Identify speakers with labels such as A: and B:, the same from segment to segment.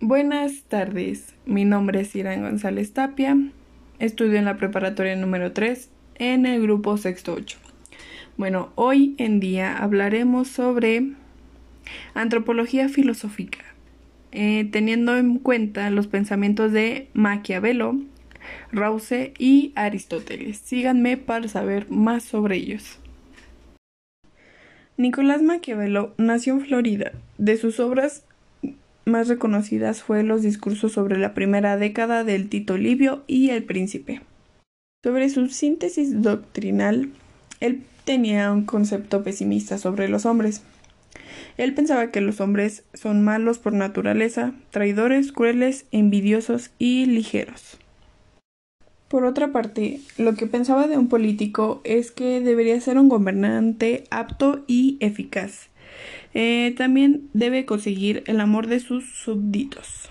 A: Buenas tardes, mi nombre es Irán González Tapia, estudio en la preparatoria número 3 en el grupo sexto 8. Bueno, hoy en día hablaremos sobre antropología filosófica, eh, teniendo en cuenta los pensamientos de Maquiavelo, Rause y Aristóteles. Síganme para saber más sobre ellos. Nicolás Maquiavelo nació en Florida. De sus obras más reconocidas fue los discursos sobre la primera década del Tito Livio y el Príncipe. Sobre su síntesis doctrinal, él tenía un concepto pesimista sobre los hombres. Él pensaba que los hombres son malos por naturaleza, traidores, crueles, envidiosos y ligeros. Por otra parte, lo que pensaba de un político es que debería ser un gobernante apto y eficaz, eh, también debe conseguir el amor de sus súbditos.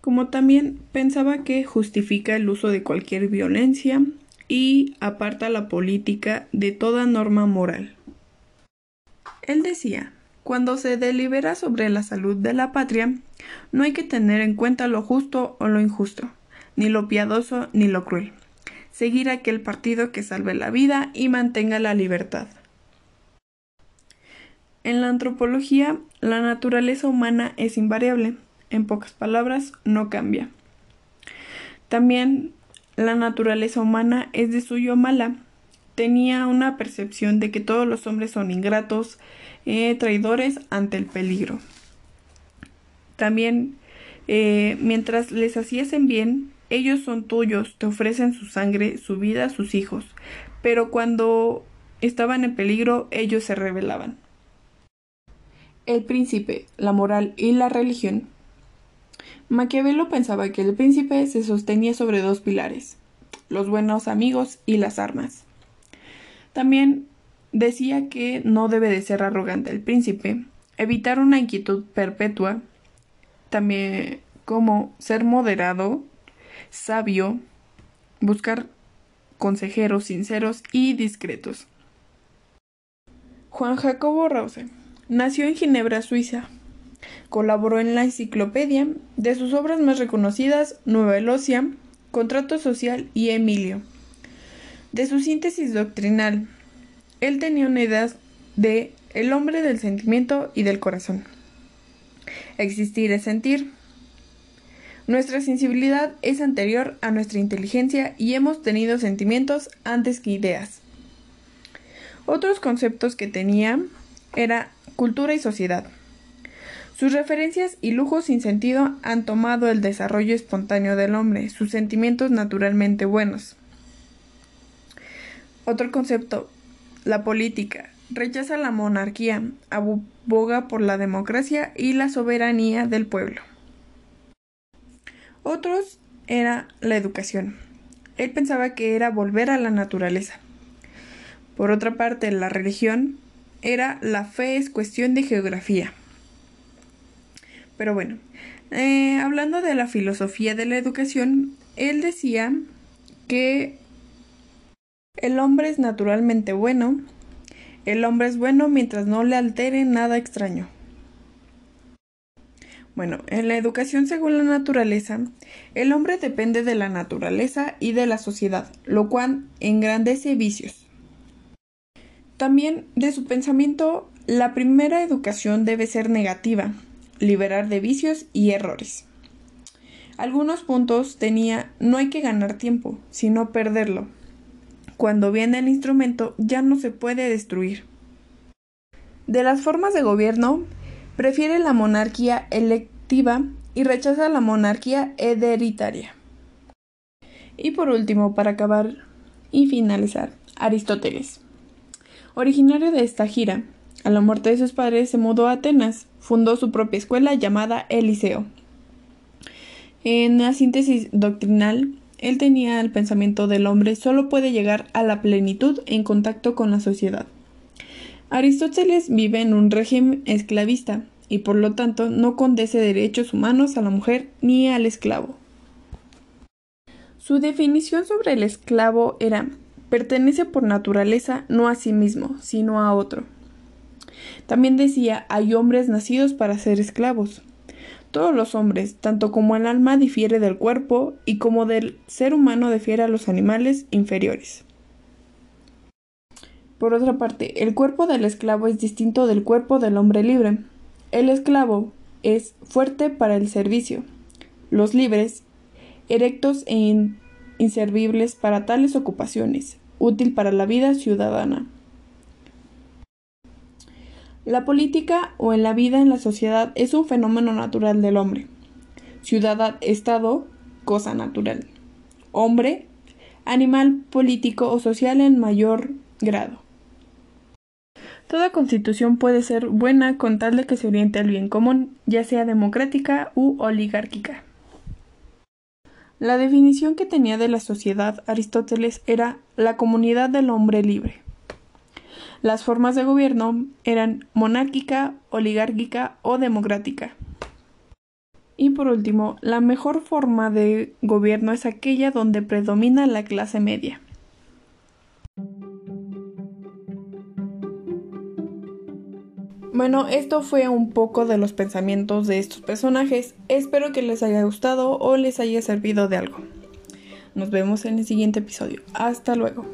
A: Como también pensaba que justifica el uso de cualquier violencia y aparta la política de toda norma moral. Él decía, cuando se delibera sobre la salud de la patria, no hay que tener en cuenta lo justo o lo injusto, ni lo piadoso ni lo cruel. Seguir aquel partido que salve la vida y mantenga la libertad. En la antropología, la naturaleza humana es invariable, en pocas palabras, no cambia. También la naturaleza humana es de suyo mala. Tenía una percepción de que todos los hombres son ingratos, eh, traidores ante el peligro. También, eh, mientras les hacían bien, ellos son tuyos, te ofrecen su sangre, su vida, sus hijos. Pero cuando estaban en peligro, ellos se rebelaban el príncipe, la moral y la religión. Maquiavelo pensaba que el príncipe se sostenía sobre dos pilares, los buenos amigos y las armas. También decía que no debe de ser arrogante el príncipe, evitar una inquietud perpetua, también como ser moderado, sabio, buscar consejeros sinceros y discretos. Juan Jacobo Rause Nació en Ginebra, Suiza. Colaboró en la enciclopedia. De sus obras más reconocidas, Nueva Elosia, Contrato Social y Emilio. De su síntesis doctrinal, él tenía una idea de el hombre del sentimiento y del corazón. Existir es sentir. Nuestra sensibilidad es anterior a nuestra inteligencia y hemos tenido sentimientos antes que ideas. Otros conceptos que tenía era cultura y sociedad. Sus referencias y lujos sin sentido han tomado el desarrollo espontáneo del hombre, sus sentimientos naturalmente buenos. Otro concepto, la política, rechaza la monarquía, aboga por la democracia y la soberanía del pueblo. Otros era la educación. Él pensaba que era volver a la naturaleza. Por otra parte, la religión era la fe es cuestión de geografía. Pero bueno, eh, hablando de la filosofía de la educación, él decía que el hombre es naturalmente bueno, el hombre es bueno mientras no le altere nada extraño. Bueno, en la educación según la naturaleza, el hombre depende de la naturaleza y de la sociedad, lo cual engrandece vicios. También de su pensamiento, la primera educación debe ser negativa, liberar de vicios y errores. Algunos puntos tenía no hay que ganar tiempo, sino perderlo. Cuando viene el instrumento ya no se puede destruir. De las formas de gobierno, prefiere la monarquía electiva y rechaza la monarquía hereditaria. Y por último, para acabar y finalizar, Aristóteles. Originario de esta gira, a la muerte de sus padres se mudó a Atenas, fundó su propia escuela llamada Eliseo. En la síntesis doctrinal, él tenía el pensamiento del hombre solo puede llegar a la plenitud en contacto con la sociedad. Aristóteles vive en un régimen esclavista y por lo tanto no condece derechos humanos a la mujer ni al esclavo. Su definición sobre el esclavo era pertenece por naturaleza no a sí mismo, sino a otro. También decía, hay hombres nacidos para ser esclavos. Todos los hombres, tanto como el alma difiere del cuerpo y como del ser humano difiere a los animales inferiores. Por otra parte, el cuerpo del esclavo es distinto del cuerpo del hombre libre. El esclavo es fuerte para el servicio. Los libres, erectos e inservibles para tales ocupaciones, útil para la vida ciudadana. La política o en la vida en la sociedad es un fenómeno natural del hombre. Ciudad, Estado, cosa natural. Hombre, animal político o social en mayor grado. Toda constitución puede ser buena con tal de que se oriente al bien común, ya sea democrática u oligárquica. La definición que tenía de la sociedad Aristóteles era la comunidad del hombre libre. Las formas de gobierno eran monárquica, oligárquica o democrática. Y por último, la mejor forma de gobierno es aquella donde predomina la clase media. Bueno, esto fue un poco de los pensamientos de estos personajes. Espero que les haya gustado o les haya servido de algo. Nos vemos en el siguiente episodio. Hasta luego.